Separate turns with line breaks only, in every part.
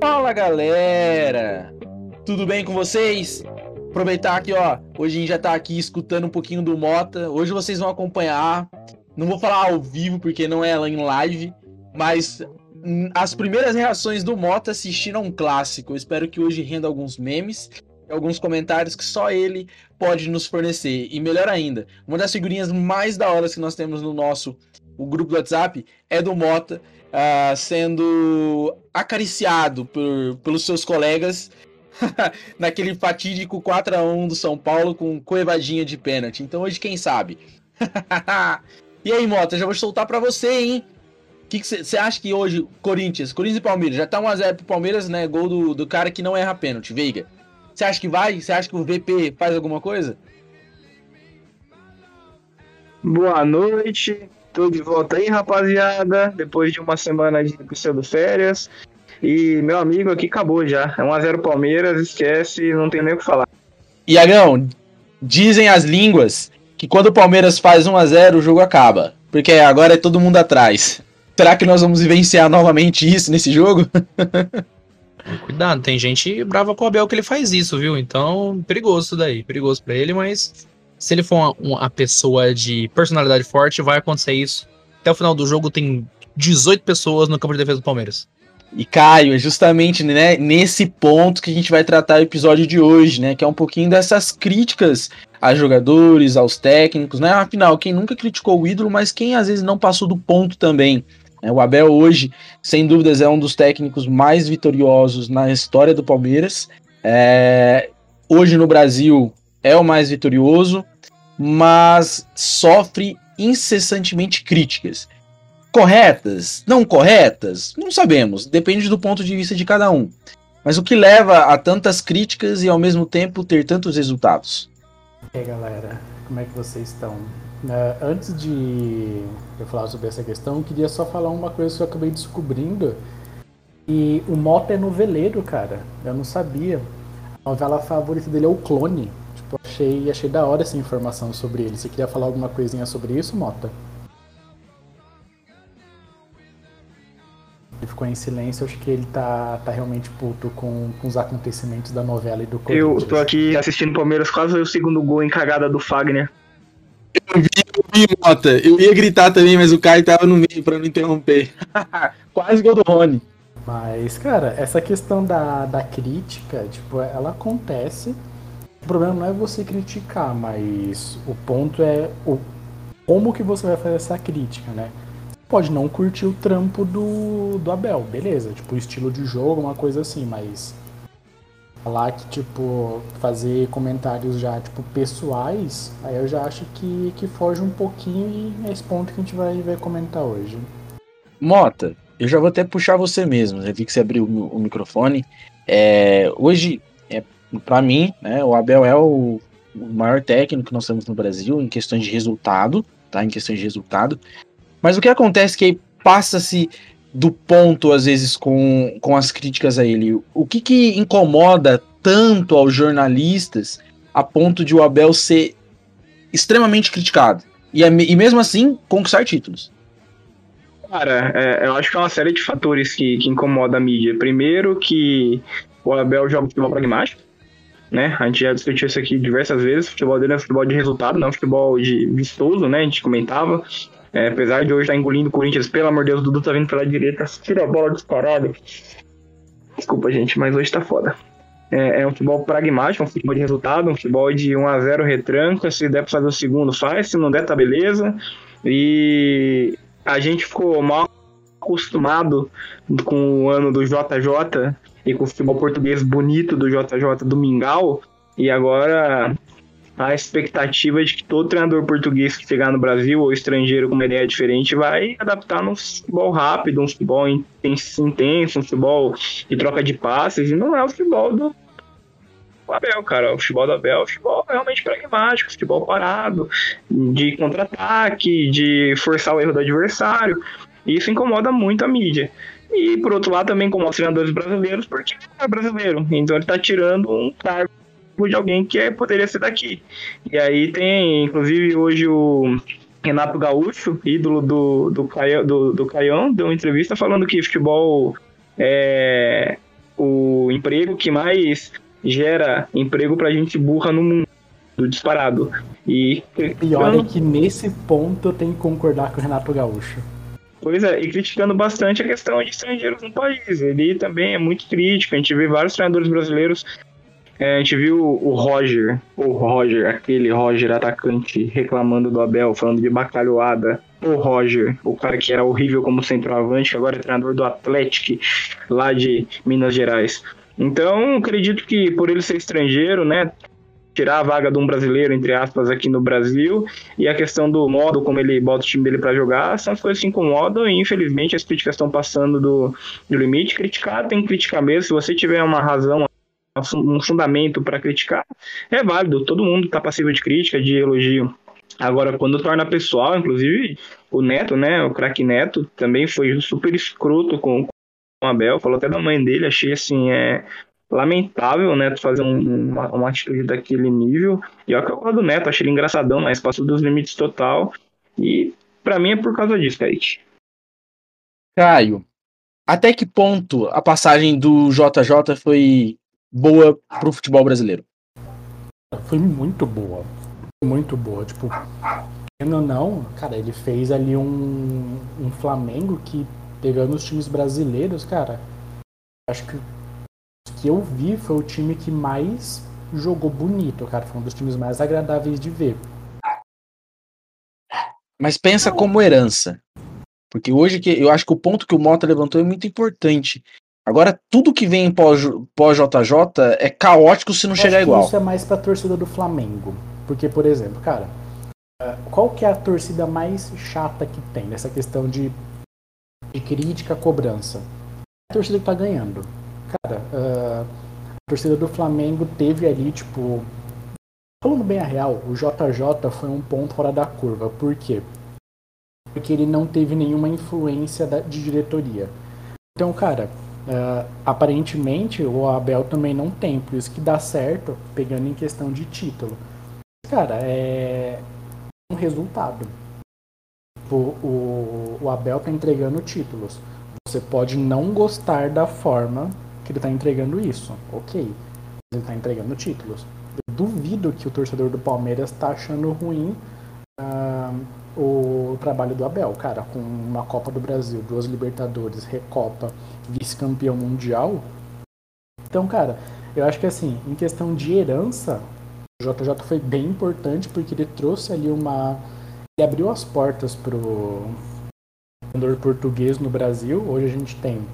Fala galera, tudo bem com vocês? Aproveitar aqui, ó. Hoje a gente já tá aqui escutando um pouquinho do Mota. Hoje vocês vão acompanhar. Não vou falar ao vivo porque não é em live, mas as primeiras reações do Mota assistindo a um clássico. Eu espero que hoje renda alguns memes alguns comentários que só ele pode nos fornecer. E melhor ainda, uma das figurinhas mais da hora que nós temos no nosso o grupo do WhatsApp é do Mota uh, sendo acariciado por, pelos seus colegas naquele fatídico 4 a 1 do São Paulo com coevadinha de pênalti. Então hoje quem sabe? e aí, Mota, já vou soltar para você, hein? O que você acha que hoje, Corinthians, Corinthians e Palmeiras, já tá 1x0 pro Palmeiras, né? Gol do, do cara que não erra pênalti, Veiga. Você acha que vai? Você acha que o VP faz alguma coisa?
Boa noite. Tô de volta aí, rapaziada. Depois de uma semana de pseudo-férias. E meu amigo aqui acabou já. É 1x0 Palmeiras, esquece, não tem nem o que falar.
Iagão, dizem as línguas que quando o Palmeiras faz 1x0 o jogo acaba. Porque agora é todo mundo atrás. Será que nós vamos vivenciar novamente isso nesse jogo?
Cuidado, tem gente brava com o Abel que ele faz isso, viu? Então, perigoso isso daí. Perigoso para ele, mas se ele for uma, uma pessoa de personalidade forte, vai acontecer isso. Até o final do jogo tem 18 pessoas no campo de defesa do Palmeiras.
E Caio, é justamente né, nesse ponto que a gente vai tratar o episódio de hoje, né? Que é um pouquinho dessas críticas a jogadores, aos técnicos, né? Afinal, quem nunca criticou o ídolo, mas quem às vezes não passou do ponto também. Né? O Abel hoje, sem dúvidas, é um dos técnicos mais vitoriosos na história do Palmeiras. É... Hoje no Brasil é o mais vitorioso, mas sofre incessantemente críticas corretas, não corretas, não sabemos, depende do ponto de vista de cada um. Mas o que leva a tantas críticas e ao mesmo tempo ter tantos resultados?
E aí galera, como é que vocês estão? Uh, antes de eu falar sobre essa questão, eu queria só falar uma coisa que eu acabei descobrindo. E o Mota é noveleiro, cara. Eu não sabia. A novela favorita dele é o Clone. Tipo, achei, achei da hora essa informação sobre ele. Você queria falar alguma coisinha sobre isso, Mota? Ele ficou em silêncio, acho que ele tá, tá realmente puto com, com os acontecimentos da novela e do
Corinthians. Eu tô aqui assistindo Palmeiras, quase o segundo gol em cagada do Fagner.
Eu vi, eu vi, Mota. Eu ia gritar também, mas o Caio tava no meio pra não interromper. quase gol do Rony.
Mas, cara, essa questão da, da crítica, tipo, ela acontece. O problema não é você criticar, mas o ponto é o, como que você vai fazer essa crítica, né? pode não curtir o trampo do, do Abel, beleza, tipo, o estilo de jogo, uma coisa assim, mas falar que, tipo, fazer comentários já, tipo, pessoais, aí eu já acho que, que foge um pouquinho e é esse ponto que a gente vai, vai comentar hoje.
Mota, eu já vou até puxar você mesmo, já vi que você abriu o, o microfone. É, hoje, é, para mim, né, o Abel é o, o maior técnico que nós temos no Brasil em questões de resultado, tá? Em questões de resultado. Mas o que acontece é que passa-se do ponto, às vezes, com, com as críticas a ele. O que, que incomoda tanto aos jornalistas a ponto de o Abel ser extremamente criticado? E, e mesmo assim, conquistar títulos?
Cara, é, eu acho que é uma série de fatores que, que incomoda a mídia. Primeiro, que o Abel joga futebol pragmático, né? A gente já discutiu isso aqui diversas vezes. O futebol dele é futebol de resultado, não futebol de vistoso, né? A gente comentava. É, apesar de hoje estar tá engolindo o Corinthians, pelo amor de Deus, o Dudu tá vindo pela direita, tira a bola disparada. Desculpa, gente, mas hoje tá foda. É, é, um futebol pragmático, um futebol de resultado, um futebol de 1x0 retranca. Se der pra fazer o segundo, faz. Se não der, tá beleza. E a gente ficou mal acostumado com o ano do JJ e com o futebol português bonito do JJ do Mingau. E agora a expectativa de que todo treinador português que chegar no Brasil ou estrangeiro com uma ideia diferente vai adaptar num futebol rápido, um futebol intenso, um futebol de troca de passes, e não é o futebol do Abel, cara. O futebol do Abel é um futebol realmente pragmático, futebol parado, de contra-ataque, de forçar o erro do adversário. E isso incomoda muito a mídia. E por outro lado também como os treinadores brasileiros, porque é brasileiro. Então ele tá tirando um cargo de alguém que é, poderia ser daqui. E aí tem, inclusive, hoje o Renato Gaúcho, ídolo do, do, Caio, do, do Caião, deu uma entrevista falando que futebol é o emprego que mais gera emprego pra gente burra no mundo disparado. E
pior é que nesse ponto eu tenho que concordar com o Renato Gaúcho.
Pois é, e criticando bastante a questão de estrangeiros no país. Ele também é muito crítico. A gente vê vários treinadores brasileiros. É, a gente viu o Roger, o Roger, aquele Roger atacante reclamando do Abel, falando de bacalhoada. O Roger, o cara que era horrível como centroavante, agora é treinador do Atlético, lá de Minas Gerais. Então, acredito que por ele ser estrangeiro, né, tirar a vaga de um brasileiro, entre aspas, aqui no Brasil, e a questão do modo como ele bota o time dele para jogar, são as coisas que incomodam, e infelizmente as críticas estão passando do, do limite. Criticar tem que criticar mesmo, se você tiver uma razão, um fundamento para criticar, é válido, todo mundo está passível de crítica, de elogio. Agora, quando torna pessoal, inclusive o Neto, né, o craque Neto, também foi super escroto com, com o Abel, falou até da mãe dele, achei assim, é, lamentável, né, fazer um, uma, uma, atitude daquele nível. E é o que eu do Neto, achei ele engraçadão, mas passou dos limites total. E para mim é por causa disso, Kaique.
Caio, até que ponto a passagem do JJ foi boa pro futebol brasileiro?
Foi muito boa. Muito boa. Tipo, ou não, cara, ele fez ali um, um Flamengo que, pegando os times brasileiros, cara, acho que que eu vi foi o time que mais jogou bonito, cara. Foi um dos times mais agradáveis de ver.
Mas pensa como herança. Porque hoje que eu acho que o ponto que o Mota levantou é muito importante. Agora, tudo que vem pós-JJ é caótico se não chegar igual.
Isso é mais pra torcida do Flamengo. Porque, por exemplo, cara, eh, qual que é a torcida mais chata que tem nessa questão de, de crítica, cobrança? É a torcida que tá ganhando. Cara, uh, a torcida do Flamengo teve ali, tipo. Falando bem a real, o JJ foi um ponto fora da curva. Por quê? Porque ele não teve nenhuma influência da, de diretoria. Então, cara, uh, aparentemente o Abel também não tem, por isso que dá certo, pegando em questão de título. Cara, é um resultado. O, o, o Abel tá entregando títulos. Você pode não gostar da forma que ele está entregando isso. Ok, ele está entregando títulos. Eu duvido que o torcedor do Palmeiras está achando ruim uh, o trabalho do Abel, cara, com uma Copa do Brasil, duas Libertadores, Recopa, vice-campeão mundial. Então, cara, eu acho que assim, em questão de herança, o JJ foi bem importante porque ele trouxe ali uma. Ele abriu as portas pro jogador português no Brasil. Hoje a gente tem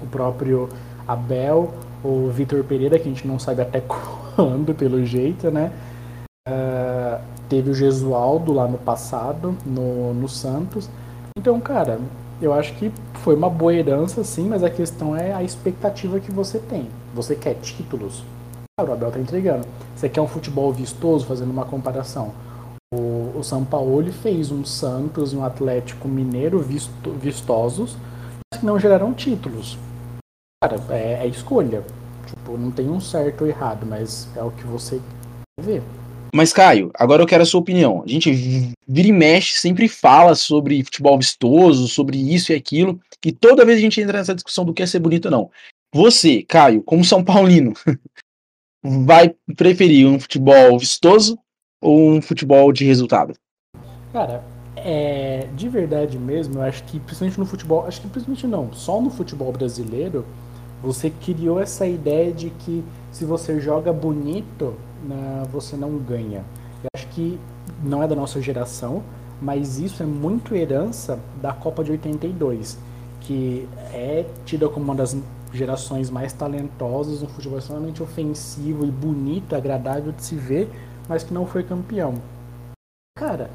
o próprio Abel, o Vitor Pereira, que a gente não sabe até quando, pelo jeito, né? Uh, teve o Gesualdo lá no passado, no, no Santos. Então, cara, eu acho que foi uma boa herança, sim, mas a questão é a expectativa que você tem. Você quer títulos? Cara, o Abel tá entregando. Você quer um futebol vistoso, fazendo uma comparação. O, o São Paulo fez um Santos e um Atlético Mineiro visto, vistosos, mas que não geraram títulos. Cara, é, é escolha. Tipo, não tem um certo ou errado, mas é o que você vê.
Mas, Caio, agora eu quero a sua opinião. A gente vira e mexe, sempre fala sobre futebol vistoso, sobre isso e aquilo, e toda vez a gente entra nessa discussão do que é ser bonito ou não. Você, Caio, como São Paulino, vai preferir um futebol vistoso ou um futebol de resultado?
Cara, é, de verdade mesmo, eu acho que principalmente no futebol, acho que principalmente não, só no futebol brasileiro, você criou essa ideia de que se você joga bonito, você não ganha. Eu acho que não é da nossa geração, mas isso é muito herança da Copa de 82, que é tida como uma das gerações mais talentosas, um futebol extremamente ofensivo e bonito, agradável de se ver, mas que não foi campeão. Cara,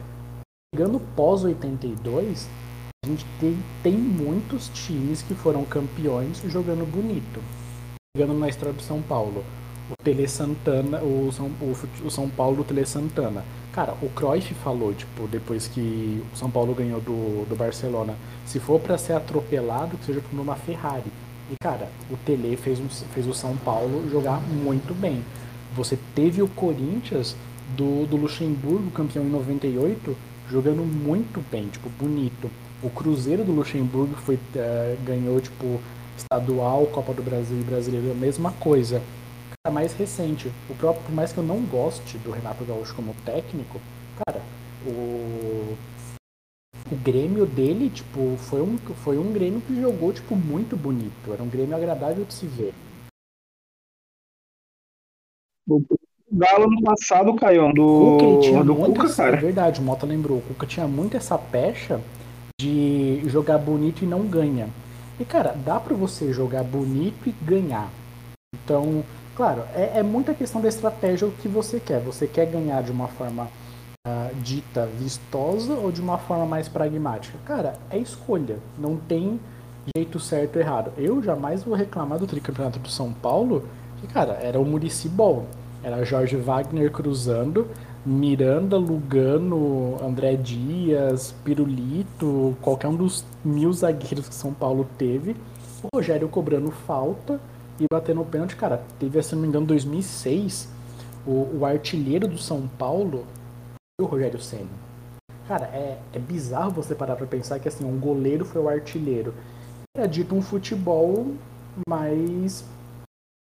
chegando pós 82, a gente tem, tem muitos times que foram campeões jogando bonito. Jogando na história do São Paulo. O Tele Santana, o São, o, o São Paulo do Tele Santana. Cara, o Cruyff falou, tipo, depois que o São Paulo ganhou do, do Barcelona, se for para ser atropelado, que seja por uma Ferrari. E, cara, o Tele fez, um, fez o São Paulo jogar muito bem. Você teve o Corinthians do, do Luxemburgo, campeão em 98, jogando muito bem, tipo, bonito. O Cruzeiro do Luxemburgo foi, uh, ganhou, tipo, estadual, Copa do Brasil e Brasileiro, a mesma coisa. Cara, mais recente, o próprio, por mais que eu não goste do Renato Gaúcho como técnico, cara, o o Grêmio dele, tipo, foi um, foi um Grêmio que jogou, tipo, muito bonito. Era um Grêmio agradável de se ver.
O Galo no passado, Caio, do,
Cuca,
do Cuca,
essa,
cara.
É verdade, o Mota lembrou. O Cuca tinha muito essa pecha de jogar bonito e não ganha. E, cara, dá pra você jogar bonito e ganhar. Então, claro, é, é muita questão da estratégia o que você quer. Você quer ganhar de uma forma uh, dita vistosa ou de uma forma mais pragmática? Cara, é escolha. Não tem jeito certo ou errado. Eu jamais vou reclamar do tricampeonato do São Paulo, que, cara, era o Murici Ball. Era Jorge Wagner cruzando, Miranda, Lugano, André Dias, Pirulito, qualquer um dos mil zagueiros que São Paulo teve. O Rogério cobrando falta e batendo o pênalti. Cara, teve, se não me engano, 2006, o, o artilheiro do São Paulo o Rogério Senna. Cara, é, é bizarro você parar pra pensar que assim, um goleiro foi o artilheiro. É dito um futebol mais,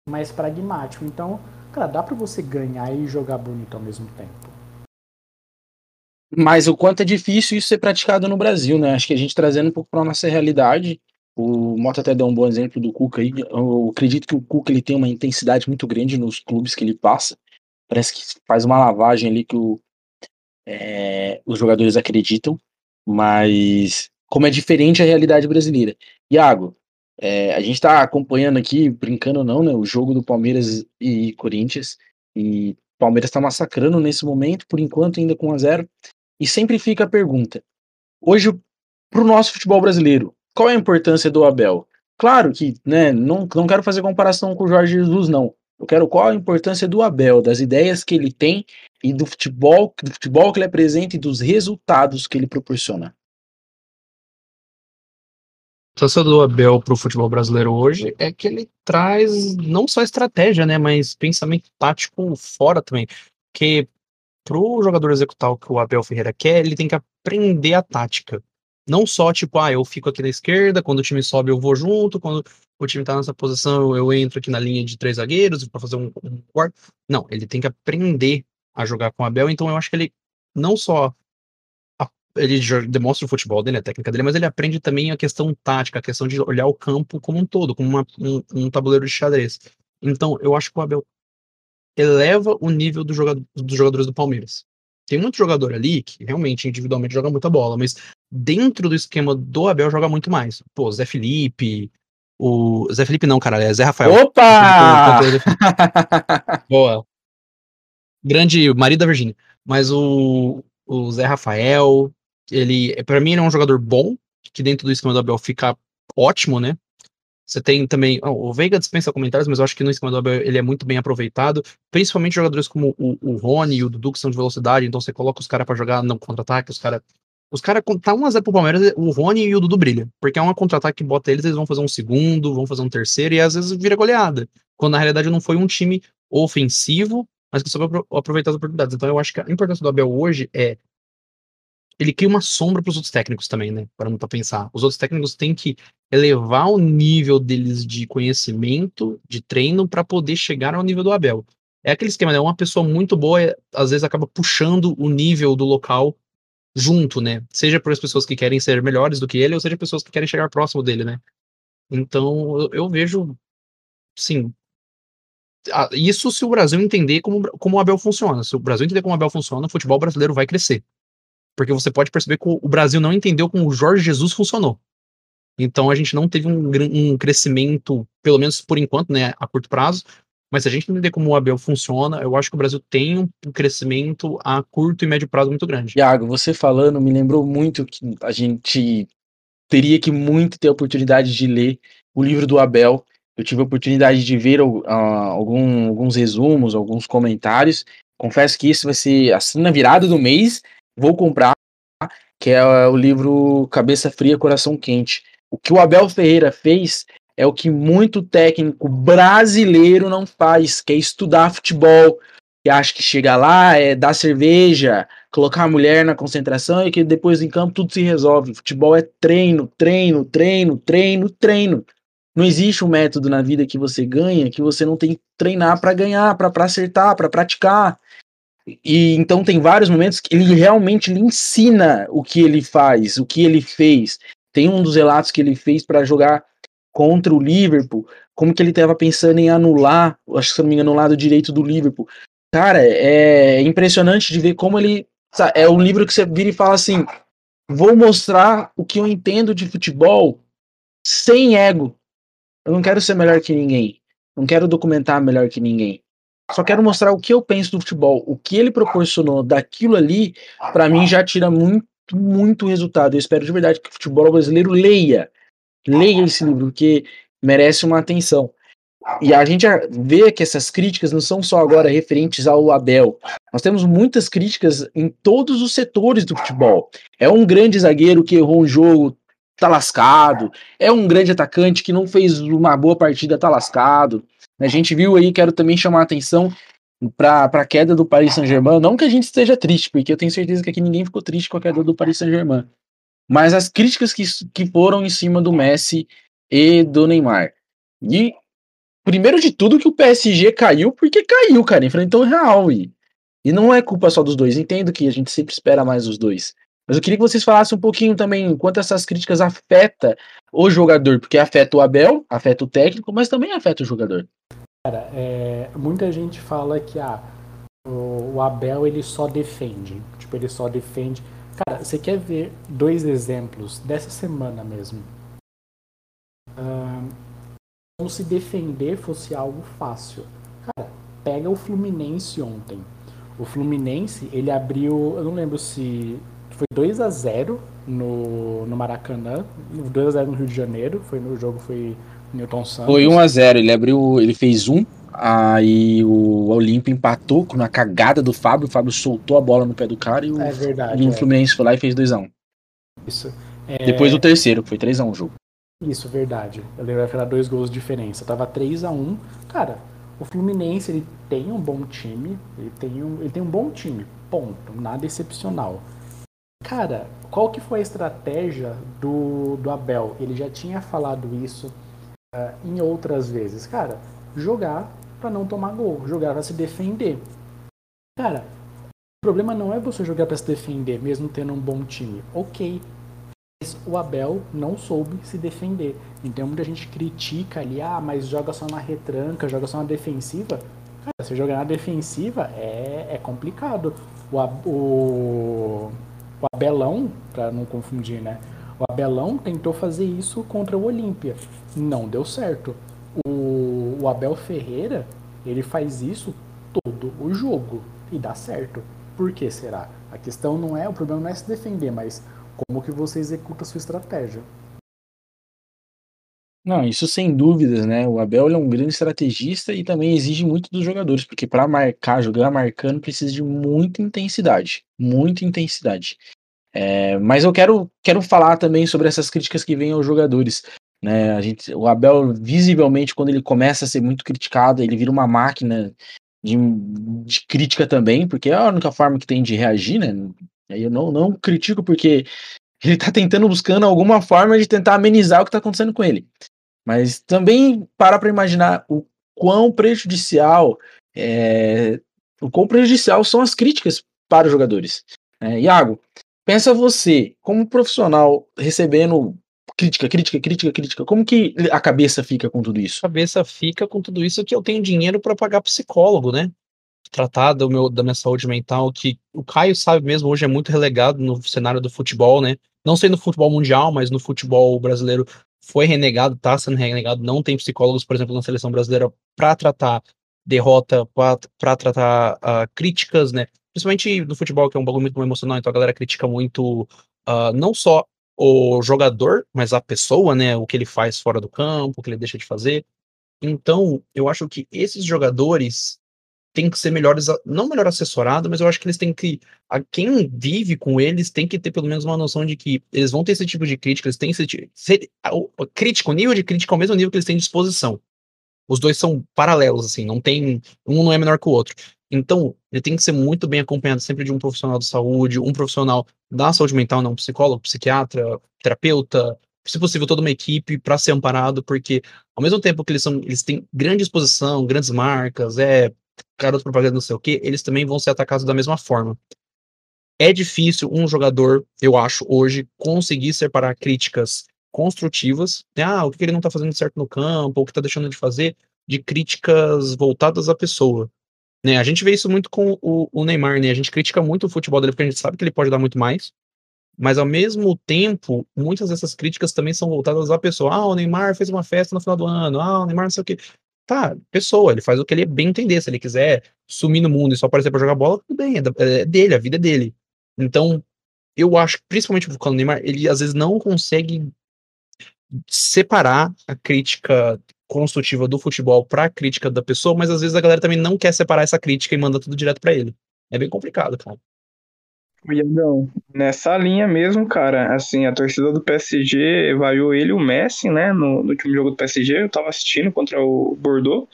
mais pragmático. Então, cara, dá pra você ganhar e jogar bonito ao mesmo tempo.
Mas o quanto é difícil isso ser praticado no Brasil, né? Acho que a gente trazendo um pouco para nossa realidade. O Mota até deu um bom exemplo do Cuca aí. Eu acredito que o Cuca ele tem uma intensidade muito grande nos clubes que ele passa. Parece que faz uma lavagem ali que o, é, os jogadores acreditam, mas como é diferente a realidade brasileira. Iago, é, a gente está acompanhando aqui, brincando ou não, né, o jogo do Palmeiras e Corinthians, e o Palmeiras está massacrando nesse momento, por enquanto ainda com 1 a 0 e sempre fica a pergunta, hoje, para o nosso futebol brasileiro, qual é a importância do Abel? Claro que, né, não, não quero fazer comparação com o Jorge Jesus, não, eu quero qual a importância do Abel, das ideias que ele tem e do futebol, do futebol que ele apresenta e dos resultados que ele proporciona.
A importância do Abel para o futebol brasileiro hoje é que ele traz não só estratégia, né, mas pensamento tático fora também. Porque para o jogador executar o que o Abel Ferreira quer, ele tem que aprender a tática. Não só tipo, ah, eu fico aqui na esquerda, quando o time sobe eu vou junto, quando o time tá nessa posição eu entro aqui na linha de três zagueiros para fazer um, um quarto. Não, ele tem que aprender a jogar com o Abel, então eu acho que ele não só ele demonstra o futebol dele, a técnica dele, mas ele aprende também a questão tática, a questão de olhar o campo como um todo, como uma, um, um, tabuleiro de xadrez. Então, eu acho que o Abel eleva o nível do jogador, dos jogadores do Palmeiras. Tem muito jogador ali que realmente individualmente joga muita bola, mas dentro do esquema do Abel joga muito mais. Pô, Zé Felipe, o Zé Felipe não, cara, é Zé Rafael.
Opa!
Boa grande marido da Virgínia. Mas o, o Zé Rafael, ele, para mim, ele é um jogador bom, que dentro do esquema do Abel fica ótimo, né? Você tem também. Oh, o Veiga dispensa comentários, mas eu acho que no esquema do Abel ele é muito bem aproveitado. Principalmente jogadores como o, o Rony e o Dudu, que são de velocidade, então você coloca os caras para jogar no contra-ataque, os caras. Os caras, tá 1x0 pro Palmeiras, o Rony e o Dudu brilha. Porque é uma contra-ataque que bota eles, eles vão fazer um segundo, vão fazer um terceiro, e às vezes vira goleada. Quando na realidade não foi um time ofensivo, mas que soube aproveitar as oportunidades. Então eu acho que a importância do Abel hoje é ele cria uma sombra para os outros técnicos também, né? Para para pensar. Os outros técnicos têm que elevar o nível deles de conhecimento, de treino, para poder chegar ao nível do Abel. É aquele esquema, né? Uma pessoa muito boa, às vezes, acaba puxando o nível do local junto, né? Seja por as pessoas que querem ser melhores do que ele, ou seja pessoas que querem chegar próximo dele, né? Então, eu, eu vejo, sim, isso se o Brasil entender como, como o Abel funciona. Se o Brasil entender como o Abel funciona, o futebol brasileiro vai crescer. Porque você pode perceber que o Brasil não entendeu como o Jorge Jesus funcionou. Então a gente não teve um, um crescimento, pelo menos por enquanto, né, a curto prazo. Mas se a gente entender como o Abel funciona, eu acho que o Brasil tem um crescimento a curto e médio prazo muito grande.
Iago, você falando me lembrou muito que a gente teria que muito ter a oportunidade de ler o livro do Abel Eu tive a oportunidade de ver uh, algum, alguns resumos, alguns comentários. Confesso que isso vai ser assim na virada do mês. Vou comprar, que é o livro Cabeça Fria, Coração Quente. O que o Abel Ferreira fez é o que muito técnico brasileiro não faz, que é estudar futebol. Que acha que chega lá, é dar cerveja, colocar a mulher na concentração e que depois em campo tudo se resolve. Futebol é treino, treino, treino, treino, treino. Não existe um método na vida que você ganha que você não tem que treinar para ganhar, para acertar, para praticar. E então tem vários momentos que ele realmente lhe ensina o que ele faz, o que ele fez. Tem um dos relatos que ele fez para jogar contra o Liverpool, como que ele estava pensando em anular, acho que se não me engano, o lado direito do Liverpool. Cara, é impressionante de ver como ele. É um livro que você vira e fala assim: vou mostrar o que eu entendo de futebol sem ego. Eu não quero ser melhor que ninguém. Não quero documentar melhor que ninguém. Só quero mostrar o que eu penso do futebol. O que ele proporcionou daquilo ali, para mim já tira muito, muito resultado. Eu espero de verdade que o futebol brasileiro leia. Leia esse livro, porque merece uma atenção. E a gente vê que essas críticas não são só agora referentes ao Abel. Nós temos muitas críticas em todos os setores do futebol. É um grande zagueiro que errou um jogo, tá lascado. É um grande atacante que não fez uma boa partida, tá lascado. A gente viu aí, quero também chamar a atenção para a queda do Paris Saint-Germain. Não que a gente esteja triste, porque eu tenho certeza que aqui ninguém ficou triste com a queda do Paris Saint-Germain. Mas as críticas que, que foram em cima do Messi e do Neymar. E, primeiro de tudo, que o PSG caiu porque caiu, cara. Enfrentou o Real. E, e não é culpa só dos dois. Entendo que a gente sempre espera mais os dois. Mas eu queria que vocês falassem um pouquinho também quanto essas críticas afeta o jogador, porque afeta o Abel, afeta o técnico, mas também afeta o jogador.
Cara, é, muita gente fala que ah, o, Abel ele só defende, tipo ele só defende. Cara, você quer ver dois exemplos dessa semana mesmo? Como se defender fosse algo fácil. Cara, pega o Fluminense ontem. O Fluminense ele abriu, eu não lembro se foi 2 a 0 no, no Maracanã, 2 a 0 no Rio de Janeiro, foi no jogo foi Newton Santos.
Foi 1 a 0, ele abriu, ele fez um, aí o Olímpio empatou com uma cagada do Fábio, o Fábio soltou a bola no pé do cara e o,
é verdade,
e o
é.
Fluminense foi lá e fez 2 a 1.
Isso.
É... Depois do terceiro, foi 3 a 1 o jogo.
Isso, verdade. Eu lembro que era dois gols de diferença. Tava 3 a 1. Cara, o Fluminense ele tem um bom time, ele tem um, ele tem um bom time, ponto, nada excepcional. Cara, qual que foi a estratégia do, do Abel? Ele já tinha falado isso uh, em outras vezes. Cara, jogar para não tomar gol, jogar para se defender. Cara, o problema não é você jogar para se defender, mesmo tendo um bom time. Ok, mas o Abel não soube se defender. Então muita gente critica ali, ah, mas joga só na retranca, joga só na defensiva. Cara, se jogar na defensiva é, é complicado. O, o, o Abelão, para não confundir, né? O Abelão tentou fazer isso contra o Olímpia. Não deu certo. O, o Abel Ferreira, ele faz isso todo o jogo e dá certo. Por que será? A questão não é, o problema não é se defender, mas como que você executa a sua estratégia.
Não, isso sem dúvidas, né? O Abel é um grande estrategista e também exige muito dos jogadores, porque para marcar, jogar marcando, precisa de muita intensidade, muita intensidade. É, mas eu quero, quero falar também sobre essas críticas que vêm aos jogadores. Né? A gente, o Abel, visivelmente, quando ele começa a ser muito criticado, ele vira uma máquina de, de crítica também, porque é a única forma que tem de reagir, né? Eu não, não critico porque ele tá tentando buscando alguma forma de tentar amenizar o que tá acontecendo com ele. Mas também para para imaginar o quão prejudicial é, o quão prejudicial são as críticas para os jogadores. É, Iago, pensa você, como profissional, recebendo crítica, crítica, crítica, crítica, como que a cabeça fica com tudo isso?
A cabeça fica com tudo isso que eu tenho dinheiro para pagar psicólogo, né? Tratar do meu, da minha saúde mental, que o Caio sabe mesmo, hoje é muito relegado no cenário do futebol, né? Não sei no futebol mundial, mas no futebol brasileiro foi renegado, está sendo renegado, não tem psicólogos, por exemplo, na seleção brasileira para tratar derrota, para tratar uh, críticas, né? Principalmente no futebol, que é um bagulho muito emocional, então a galera critica muito uh, não só o jogador, mas a pessoa, né? O que ele faz fora do campo, o que ele deixa de fazer. Então, eu acho que esses jogadores têm que ser melhores, não melhor assessorado, mas eu acho que eles têm que, a quem vive com eles tem que ter pelo menos uma noção de que eles vão ter esse tipo de crítica, eles têm esse ser, o, crítica, o nível de crítica é o mesmo nível que eles têm de exposição. Os dois são paralelos, assim, não tem, um não é menor que o outro. Então, ele tem que ser muito bem acompanhado sempre de um profissional de saúde, um profissional da saúde mental, não, psicólogo, psiquiatra, terapeuta, se possível, toda uma equipe para ser amparado, porque ao mesmo tempo que eles são, eles têm grande exposição, grandes marcas, é garoto propaganda, não sei o que, eles também vão ser atacados da mesma forma. É difícil um jogador, eu acho, hoje, conseguir separar críticas construtivas, né? ah, o que ele não tá fazendo certo no campo, o que tá deixando de fazer, de críticas voltadas à pessoa. Né? A gente vê isso muito com o, o Neymar, né? A gente critica muito o futebol dele porque a gente sabe que ele pode dar muito mais, mas ao mesmo tempo, muitas dessas críticas também são voltadas à pessoa. Ah, o Neymar fez uma festa no final do ano. Ah, o Neymar não sei o quê. Tá, pessoa, ele faz o que ele bem entender. Se ele quiser sumir no mundo e só aparecer para jogar bola, tudo bem, é, é dele, a vida é dele. Então, eu acho principalmente o Neymar, ele às vezes não consegue separar a crítica construtiva do futebol para a crítica da pessoa, mas às vezes a galera também não quer separar essa crítica e manda tudo direto para ele. É bem complicado, cara.
Nessa linha mesmo, cara, assim, a torcida do PSG vaiou ele e o Messi, né, no, no último jogo do PSG, eu tava assistindo contra o Bordeaux,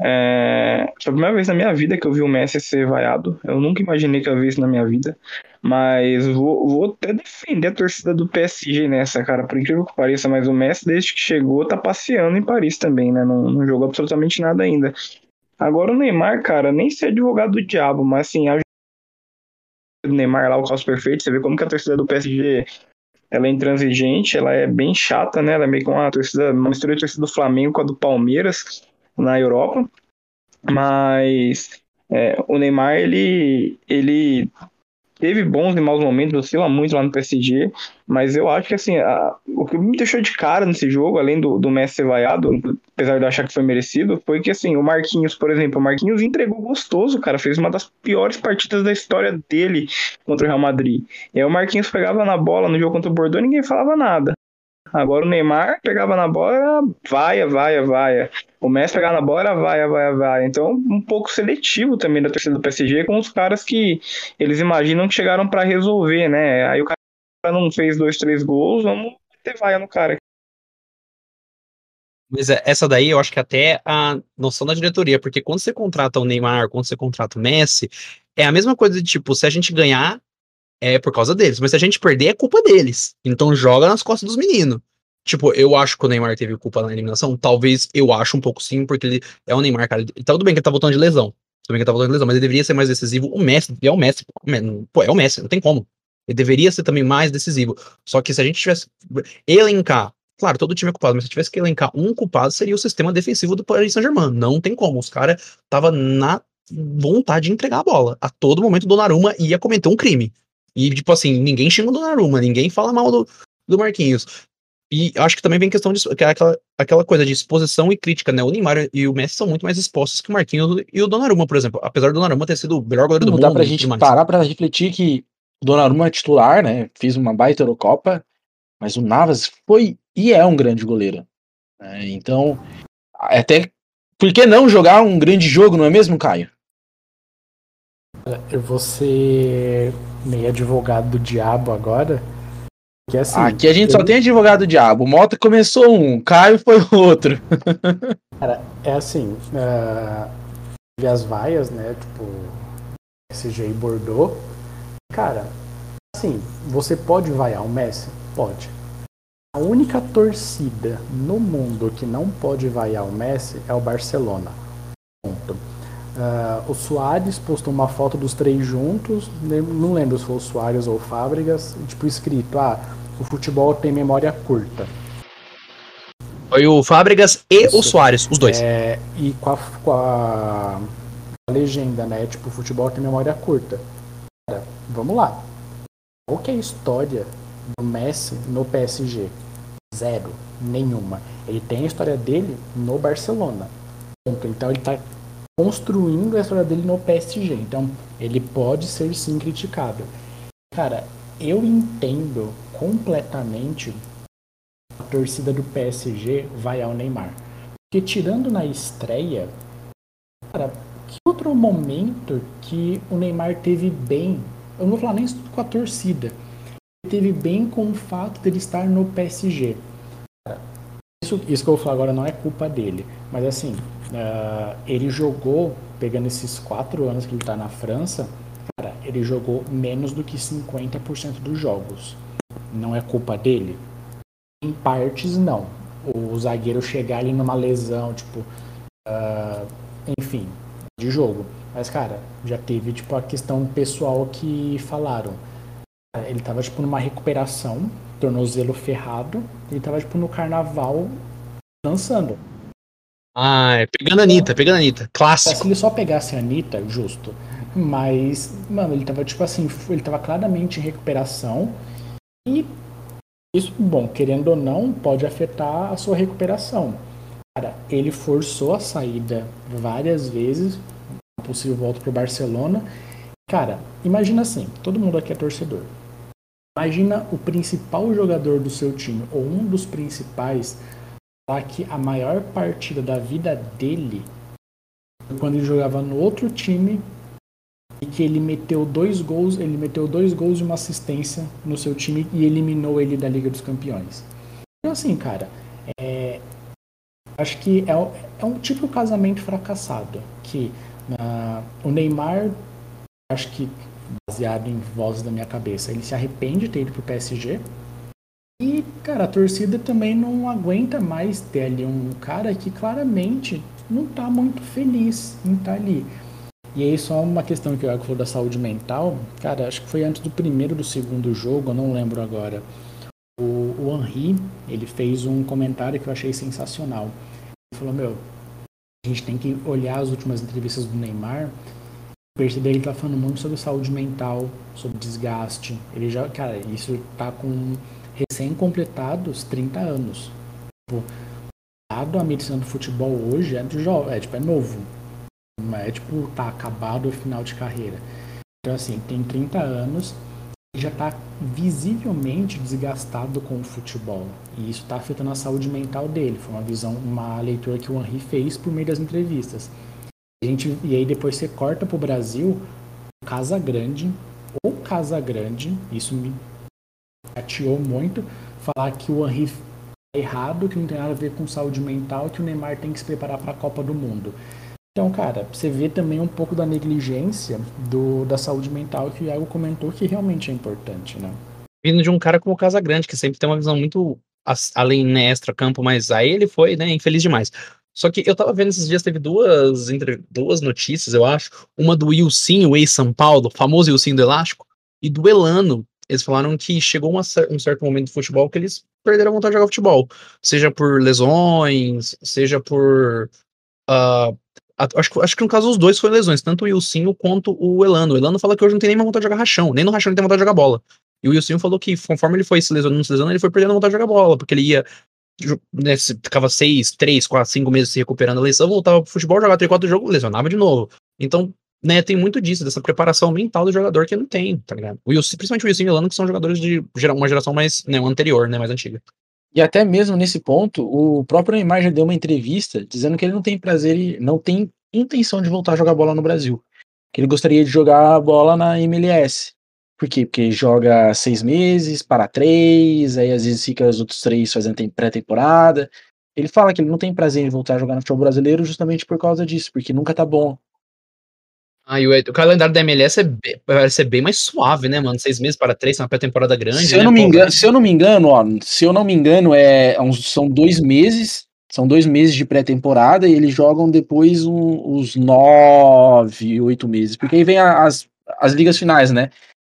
é, foi a primeira vez na minha vida que eu vi o Messi ser vaiado, eu nunca imaginei que eu vi isso na minha vida, mas vou, vou até defender a torcida do PSG nessa, cara, por incrível que pareça, mas o Messi, desde que chegou, tá passeando em Paris também, né, não, não jogou absolutamente nada ainda. Agora o Neymar, cara, nem ser advogado do diabo, mas assim, a do Neymar lá, o caos perfeito, você vê como que a torcida do PSG ela é intransigente, ela é bem chata, né? Ela é meio com uma torcida, uma mistura de torcida do Flamengo com a do Palmeiras na Europa. Mas é, o Neymar, ele, ele teve bons e maus momentos, oscila muito lá no PSG, mas eu acho que assim, a, o que me deixou de cara nesse jogo, além do, do Messi ser vaiado, apesar de eu achar que foi merecido, foi que assim, o Marquinhos, por exemplo, o Marquinhos entregou gostoso, cara, fez uma das piores partidas da história dele contra o Real Madrid. E aí o Marquinhos pegava na bola no jogo contra o Bordeaux ninguém falava nada. Agora o Neymar pegava na bola, vaia, vaia, vaia. O Messi pegava na bola, vaia, vaia, vaia. Então, um pouco seletivo também da torcida do PSG com os caras que eles imaginam que chegaram para resolver, né? Aí o cara não fez dois, três gols, vamos ter vaia no cara.
Mas é, essa daí eu acho que até a noção da diretoria, porque quando você contrata o Neymar, quando você contrata o Messi, é a mesma coisa de tipo, se a gente ganhar, é por causa deles. Mas se a gente perder, é culpa deles. Então joga nas costas dos meninos. Tipo, eu acho que o Neymar teve culpa na eliminação. Talvez eu acho um pouco sim, porque ele é o Neymar, cara. Tá tudo bem que ele tá voltando de lesão. Tudo bem que ele tá voltando de lesão, mas ele deveria ser mais decisivo. O Messi, é o Messi. Pô, é o Messi, não tem como. Ele deveria ser também mais decisivo. Só que se a gente tivesse elencar, claro, todo time é culpado, mas se tivesse que elencar um culpado, seria o sistema defensivo do Paris Saint-Germain. Não tem como. Os caras tava na vontade de entregar a bola. A todo momento o Donnarumma ia cometer um crime. E, tipo assim, ninguém xinga o Donnarumma, ninguém fala mal do, do Marquinhos. E acho que também vem questão de é aquela, aquela coisa de exposição e crítica, né? O Neymar e o Messi são muito mais expostos que o Marquinhos e o Donnarumma, por exemplo. Apesar do Donnarumma ter sido o melhor goleiro do mundo.
Dá pra gente parar pra refletir que o Donnarumma é titular, né? Fiz uma baita Eurocopa, mas o Navas foi e é um grande goleiro. Né? Então, até por que não jogar um grande jogo, não é mesmo, Caio?
Eu vou ser meio advogado do diabo agora.
Que, assim, Aqui a gente eu... só tem advogado do diabo. O Mota começou um, Caio foi outro.
Cara, é assim. Uh, as vaias, né? Tipo, SG e Bordeaux. Cara, assim, você pode vaiar o Messi? Pode. A única torcida no mundo que não pode vaiar o Messi é o Barcelona. Ponto. Uh, o Soares postou uma foto dos três juntos, não lembro se foi o Soares ou o Fábricas, tipo escrito, ah, o futebol tem memória curta.
Foi o Fábricas e Isso. o Soares, os dois.
É, e com a, com a, a, legenda, né, tipo, o futebol tem memória curta. Cara, vamos lá. Qual que é a história do Messi no PSG? Zero, nenhuma. Ele tem a história dele no Barcelona. Então ele tá construindo a história dele no PSG. Então, ele pode ser sim criticado. Cara, eu entendo completamente a torcida do PSG vai ao Neymar. Porque tirando na estreia, cara, que outro momento que o Neymar teve bem? Eu não vou falar nem com a torcida. Ele teve bem com o fato de ele estar no PSG. Isso, isso que eu vou falar agora não é culpa dele. Mas assim, uh, ele jogou, pegando esses quatro anos que ele está na França, cara, ele jogou menos do que 50% dos jogos. Não é culpa dele? Em partes, não. O zagueiro chegar ali numa lesão, tipo. Uh, enfim, de jogo. Mas, cara, já teve, tipo, a questão pessoal que falaram. Ele tava, tipo, numa recuperação, tornozelo ferrado. Ele tava, tipo, no carnaval dançando.
Ah, é pegando a Anitta, pegando a Anitta. Clássico.
Se ele só pegasse a Anitta, justo. Mas, mano, ele tava, tipo assim, ele tava claramente em recuperação. E isso, bom, querendo ou não, pode afetar a sua recuperação. Cara, ele forçou a saída várias vezes, possível volta para o Barcelona. Cara, imagina assim, todo mundo aqui é torcedor. Imagina o principal jogador do seu time, ou um dos principais, falar que a maior partida da vida dele foi quando ele jogava no outro time e que ele meteu dois gols, ele meteu dois gols e uma assistência no seu time e eliminou ele da Liga dos Campeões. Então assim, cara, é, acho que é, é um tipo de casamento fracassado. Que o Neymar, acho que baseado em vozes da minha cabeça, ele se arrepende de ter ido pro PSG. E, cara, a torcida também não aguenta mais ter ali um cara que claramente não tá muito feliz em estar tá ali. E aí, só uma questão que o Iago falou da saúde mental. Cara, acho que foi antes do primeiro do segundo jogo, eu não lembro agora. O, o Henri, ele fez um comentário que eu achei sensacional. Ele falou, meu, a gente tem que olhar as últimas entrevistas do Neymar perceber ele tá falando muito sobre saúde mental, sobre desgaste. Ele já, cara, isso tá com recém-completados 30 anos. Tipo, a medicina do futebol hoje é, de jovem, é, tipo, é novo. Não é tipo, tá acabado o final de carreira. Então, assim, tem 30 anos e já tá visivelmente desgastado com o futebol. E isso está afetando a saúde mental dele. Foi uma visão, uma leitura que o Henri fez por meio das entrevistas. A gente, e aí depois você corta pro Brasil, Casa Grande, ou Casa Grande, isso me chateou muito, falar que o Henri é errado, que não tem nada a ver com saúde mental, que o Neymar tem que se preparar para a Copa do Mundo. Então, cara, você vê também um pouco da negligência do, da saúde mental que o Iago comentou que realmente é importante, né?
Vindo de um cara como o Casagrande, que sempre tem uma visão muito além né, extra campo, mas aí ele foi, né, infeliz demais. Só que eu tava vendo esses dias, teve duas, duas notícias, eu acho. Uma do Wilson, o ex-São Paulo, famoso Wilson do Elástico, e do Elano. Eles falaram que chegou uma, um certo momento do futebol que eles perderam a vontade de jogar futebol. Seja por lesões, seja por uh, Acho, acho que no caso os dois foram lesões, tanto o Wilson quanto o Elano. O Elano fala que hoje não tem nem vontade de jogar rachão, nem no rachão ele tem vontade de jogar bola. E o Wilson falou que conforme ele foi se lesionando, se lesionando, ele foi perdendo a vontade de jogar bola, porque ele ia, né, ficava seis, três, quatro, cinco meses se recuperando a lesão, voltava pro futebol, jogava três, quatro jogos, lesionava de novo. Então, né, tem muito disso, dessa preparação mental do jogador que não tem, tá ligado? O Wilson, principalmente o Wilson e o Elano, que são jogadores de uma geração mais, né, anterior, né, mais antiga.
E até mesmo nesse ponto, o próprio Neymar já deu uma entrevista dizendo que ele não tem prazer, não tem intenção de voltar a jogar bola no Brasil. Que ele gostaria de jogar bola na MLS. Por quê? Porque joga seis meses, para três, aí às vezes fica os outros três fazendo pré-temporada. Ele fala que ele não tem prazer em voltar a jogar no futebol brasileiro justamente por causa disso, porque nunca tá bom.
Ah, e o, o calendário da MLS é bem, vai ser bem mais suave, né, mano? Seis meses para três, uma pré-temporada grande.
Se eu,
né,
não me engano, se eu não me engano, ó, se eu não me engano, é, é são dois meses são dois meses de pré-temporada e eles jogam depois um, os nove, oito meses, porque aí vem as, as ligas finais, né?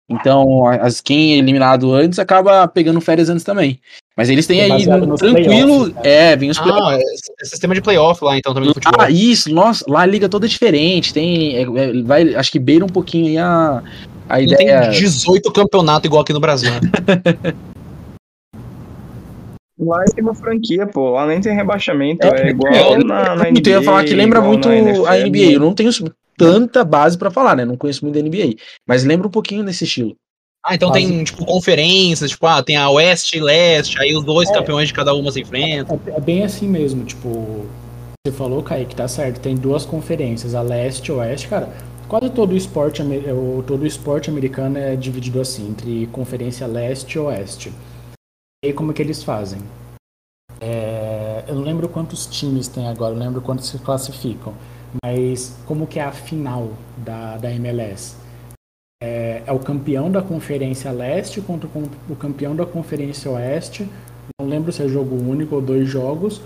Então, as, quem é eliminado antes acaba pegando férias antes também. Mas eles têm é aí no, tranquilo. Né? É, vem os
Ah, é, é, sistema de playoff lá, então, também no futebol.
Ah, isso, nossa, lá a liga toda é diferente. Tem. É, é, vai, acho que beira um pouquinho aí a, a Não ideia.
Tem 18 campeonatos igual aqui no Brasil. Né?
Lá tem uma franquia, pô. Lá nem tem rebaixamento. É, é igual é, na, na NBA.
Eu ia falar que lembra muito a NBA. Eu não tenho tanta base para falar, né? Não conheço muito da NBA. Mas lembra um pouquinho desse estilo.
Ah, então Quase. tem, tipo, conferências, tipo, ah, tem a Oeste e Leste, aí os dois é, campeões de cada uma se enfrentam.
É, é, bem assim mesmo, tipo, Você falou, Kaique, tá certo. Tem duas conferências, a leste e oeste, cara. Quase todo o esporte, todo o esporte americano é dividido assim, entre conferência leste e oeste. E aí como é que eles fazem? É, eu não lembro quantos times tem agora, eu lembro quantos se classificam. Mas como que é a final da, da MLS? É, é o campeão da Conferência Leste contra o campeão da Conferência Oeste. Não lembro se é jogo único ou dois jogos.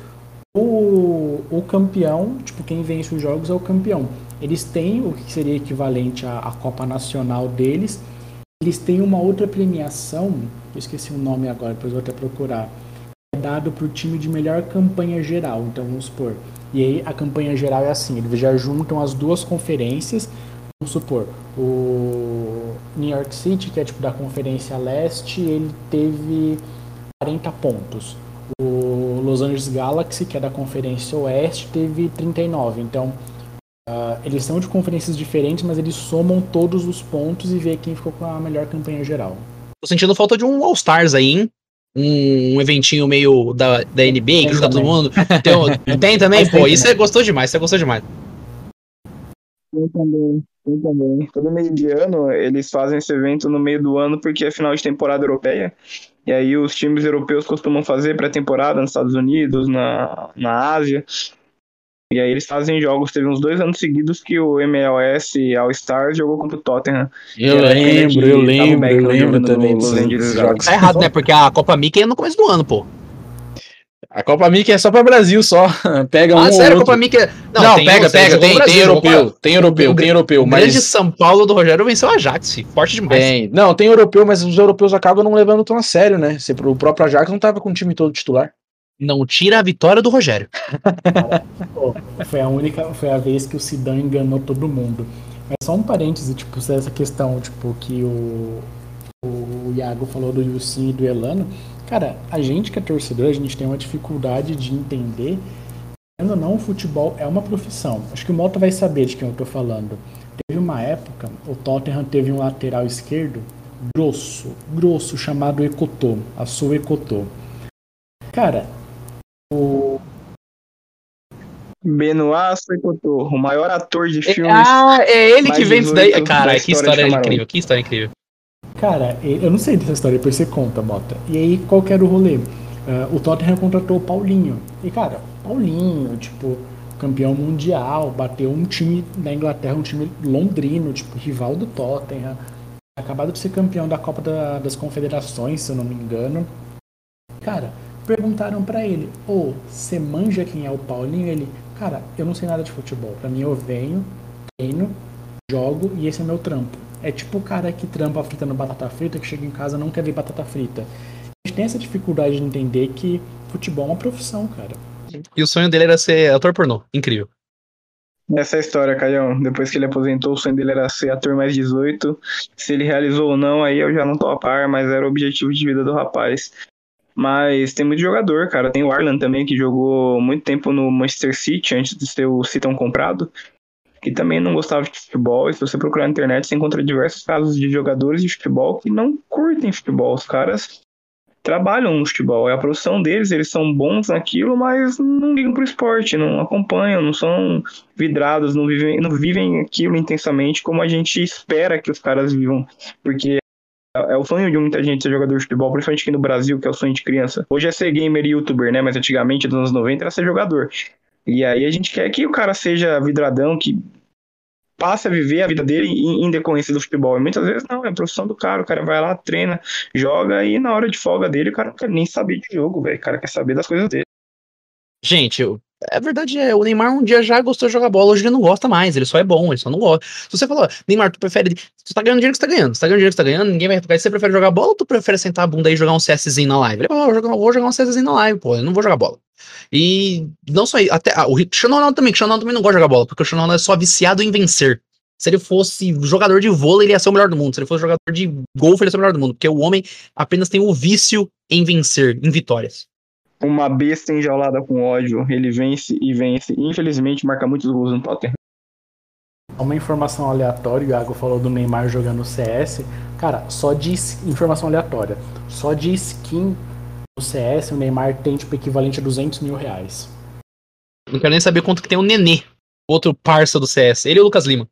O, o campeão, tipo, quem vence os jogos é o campeão. Eles têm o que seria equivalente à, à Copa Nacional deles. Eles têm uma outra premiação, eu esqueci o nome agora, depois vou até procurar. É dado para o time de melhor campanha geral. Então vamos supor. E aí a campanha geral é assim: eles já juntam as duas conferências. Vamos supor, o New York City, que é tipo da Conferência Leste, ele teve 40 pontos. O Los Angeles Galaxy, que é da Conferência Oeste, teve 39. Então, uh, eles são de conferências diferentes, mas eles somam todos os pontos e vê quem ficou com a melhor campanha geral.
Tô sentindo falta de um All-Stars aí, hein? Um, um, eventinho meio da, da NBA que junta todo mundo. Tem, tem também? Pô, isso você gostou demais, você gostou demais.
Tem também. Tem também. Todo meio de ano eles fazem esse evento no meio do ano porque é final de temporada europeia. E aí os times europeus costumam fazer pré-temporada nos Estados Unidos, na, na Ásia. E aí eles fazem jogos. Teve uns dois anos seguidos que o MLS All Stars jogou contra o Tottenham.
Eu lembro, eu lembro, eu lembro também
dos jogos. Tá errado, né? Porque a Copa Mickey é no começo do ano, pô.
A Copa Mickey é só para Brasil só. Pega ah, um sério,
Copa Mickey. É-
não, não tem, pega, pega, tem, tem europeu, tem europeu, tem europeu,
o mas grande São Paulo do Rogério venceu a Ajax, forte demais.
Tem. Não, tem europeu, mas os europeus acabam não levando tão a sério, né? O próprio Ajax não tava com o time todo titular.
Não tira a vitória do Rogério.
foi a única, foi a vez que o Zidane enganou todo mundo. Mas só um parêntese, tipo, essa questão, tipo, que o, o Iago falou do Yusin e do Elano. Cara, a gente que é torcedor, a gente tem uma dificuldade de entender. Ainda não, o futebol é uma profissão. Acho que o Mota vai saber de quem eu tô falando. Teve uma época, o Tottenham teve um lateral esquerdo grosso, grosso, chamado Ecotô, a sua Ecotô. Cara, o
Benoit Ecotô, o maior ator de filmes.
Ah, é ele que vem disso daí. Cara, que história incrível, que história incrível.
Cara, eu não sei dessa história, depois você conta, Mota. E aí, qual que era o rolê? Uh, o Tottenham contratou o Paulinho. E, cara, Paulinho, tipo, campeão mundial, bateu um time da Inglaterra, um time londrino, tipo, rival do Tottenham. Acabado de ser campeão da Copa da, das Confederações, se eu não me engano. Cara, perguntaram para ele, ô, oh, você manja quem é o Paulinho? Ele, cara, eu não sei nada de futebol. Pra mim, eu venho, treino, jogo e esse é meu trampo. É tipo o cara que trampa fritando batata frita, que chega em casa não quer ver batata frita. A gente tem essa dificuldade de entender que futebol é uma profissão, cara.
E o sonho dele era ser ator pornô. Incrível.
Essa é a história, Caião. Depois que ele aposentou, o sonho dele era ser ator mais 18. Se ele realizou ou não, aí eu já não tô a par, mas era o objetivo de vida do rapaz. Mas tem muito jogador, cara. Tem o Arlan também, que jogou muito tempo no Manchester City, antes de ser o Citão comprado que também não gostava de futebol. E se você procurar na internet, você encontra diversos casos de jogadores de futebol que não curtem futebol. Os caras trabalham no futebol, é a profissão deles, eles são bons naquilo, mas não ligam pro esporte, não acompanham, não são vidrados, não vivem, não vivem aquilo intensamente como a gente espera que os caras vivam, porque é o sonho de muita gente ser jogador de futebol, principalmente aqui no Brasil, que é o sonho de criança. Hoje é ser gamer e youtuber, né? Mas antigamente, nos anos 90, era ser jogador. E aí a gente quer que o cara seja vidradão, que passe a viver a vida dele em, decorrência do futebol. E muitas vezes não, é a profissão do cara. O cara vai lá, treina, joga e na hora de folga dele o cara não quer nem saber de jogo, velho. O cara quer saber das coisas dele.
Gente, eu, a verdade é, o Neymar um dia já gostou de jogar bola, hoje ele não gosta mais, ele só é bom, ele só não gosta. Se você falou, Neymar, tu prefere. Tu tá ganhando dinheiro que você tá ganhando, você tá ganhando dinheiro que você tá ganhando, ninguém vai tocar. Você prefere jogar bola ou tu prefere sentar a bunda e jogar um CSzinho na live? Ele vou jogar, vou jogar um CSzinho na live, pô, eu não vou jogar bola. E não só até ah, o Cristiano Ronaldo também, o Cristiano Ronaldo também não gosta de jogar bola, porque o Cristiano Ronaldo é só viciado em vencer. Se ele fosse jogador de vôlei, ele ia ser o melhor do mundo. Se ele fosse jogador de golfe, ele ia ser o melhor do mundo. Porque o homem apenas tem o vício em vencer, em vitórias.
Uma besta enjaulada com ódio, ele vence e vence. Infelizmente marca muitos gols no Tottenham.
Uma informação aleatória, o Iago falou do Neymar jogando CS. Cara, só de informação aleatória. Só de skin no CS, o Neymar tem tipo equivalente a 200 mil reais.
Não quero nem saber quanto que tem o Nenê, outro parça do CS. Ele e o Lucas Lima.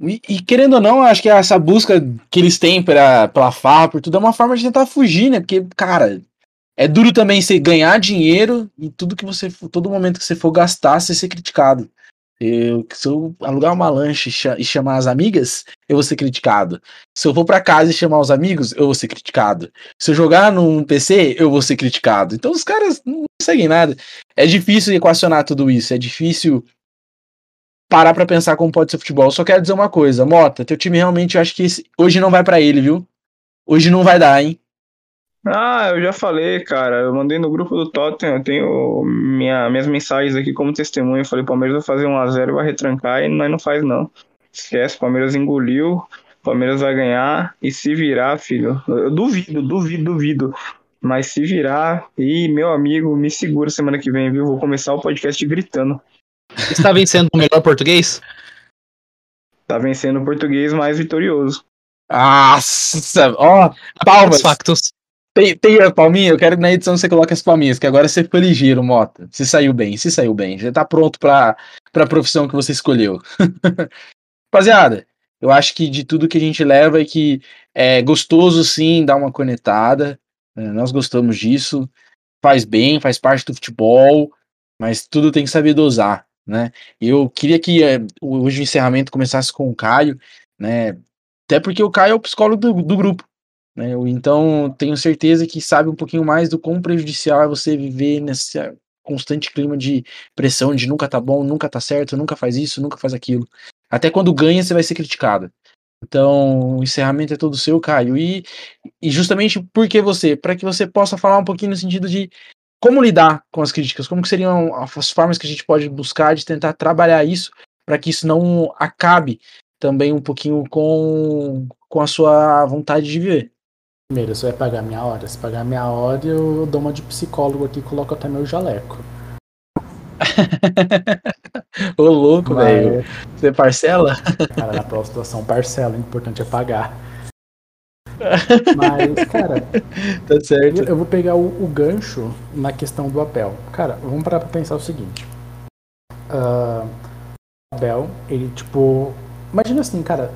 E, e, querendo ou não, acho que essa busca que eles têm pra, pela farra, por tudo, é uma forma de tentar fugir, né? Porque, cara, é duro também você ganhar dinheiro e tudo que você. Todo momento que você for gastar, você ser criticado. Eu, se eu alugar uma lancha e chamar as amigas, eu vou ser criticado. Se eu for para casa e chamar os amigos, eu vou ser criticado. Se eu jogar num PC, eu vou ser criticado. Então os caras não seguem nada. É difícil equacionar tudo isso. É difícil parar para pensar como pode ser futebol. Eu só quero dizer uma coisa, Mota, teu time realmente, eu acho que esse, hoje não vai para ele, viu? Hoje não vai dar, hein?
Ah, eu já falei, cara. Eu mandei no grupo do Tottenham, eu tenho minha, minhas mensagens aqui como testemunho. Eu falei, Palmeiras vai fazer 1x0 e vai retrancar, e nós não faz, não. Esquece, Palmeiras engoliu, Palmeiras vai ganhar, e se virar, filho, eu duvido, duvido, duvido. Mas se virar, e meu amigo, me segura semana que vem, viu? Vou começar o podcast gritando.
Está vencendo o melhor português?
Tá vencendo o português mais vitorioso.
Nossa, ó, palmas. Factos. Tem, tem a palminha? Eu quero que na edição você coloque as palminhas, que agora você foi ligeiro, Mota. Você saiu bem, você saiu bem. Já tá pronto pra, pra profissão que você escolheu. Rapaziada, eu acho que de tudo que a gente leva é que é gostoso sim dar uma conectada. Né? Nós gostamos disso. Faz bem, faz parte do futebol, mas tudo tem que saber dosar né? Eu queria que é, hoje o encerramento começasse com o Caio, né? Até porque o Caio é o psicólogo do, do grupo, né? Então tenho certeza que sabe um pouquinho mais do quão prejudicial é você viver nesse constante clima de pressão, de nunca tá bom, nunca tá certo, nunca faz isso, nunca faz aquilo. Até quando ganha, você vai ser criticado. Então, o encerramento é todo seu, Caio. E, e justamente porque você, para que você possa falar um pouquinho no sentido de como lidar com as críticas, como seriam as formas que a gente pode buscar de tentar trabalhar isso para que isso não acabe também um pouquinho com, com a sua vontade de viver.
Primeiro, você vai pagar minha hora. Se pagar minha hora, eu dou uma de psicólogo aqui e coloco até meu jaleco.
Ô louco, Mas... velho. Você parcela?
Cara, na próxima situação parcela, o importante é pagar. Mas, cara,
tá certo.
Eu, vou pegar o, o, gancho na questão do Abel. Cara, vamos parar pra pensar o seguinte. Uh, Abel, ele, tipo. Imagina assim, cara.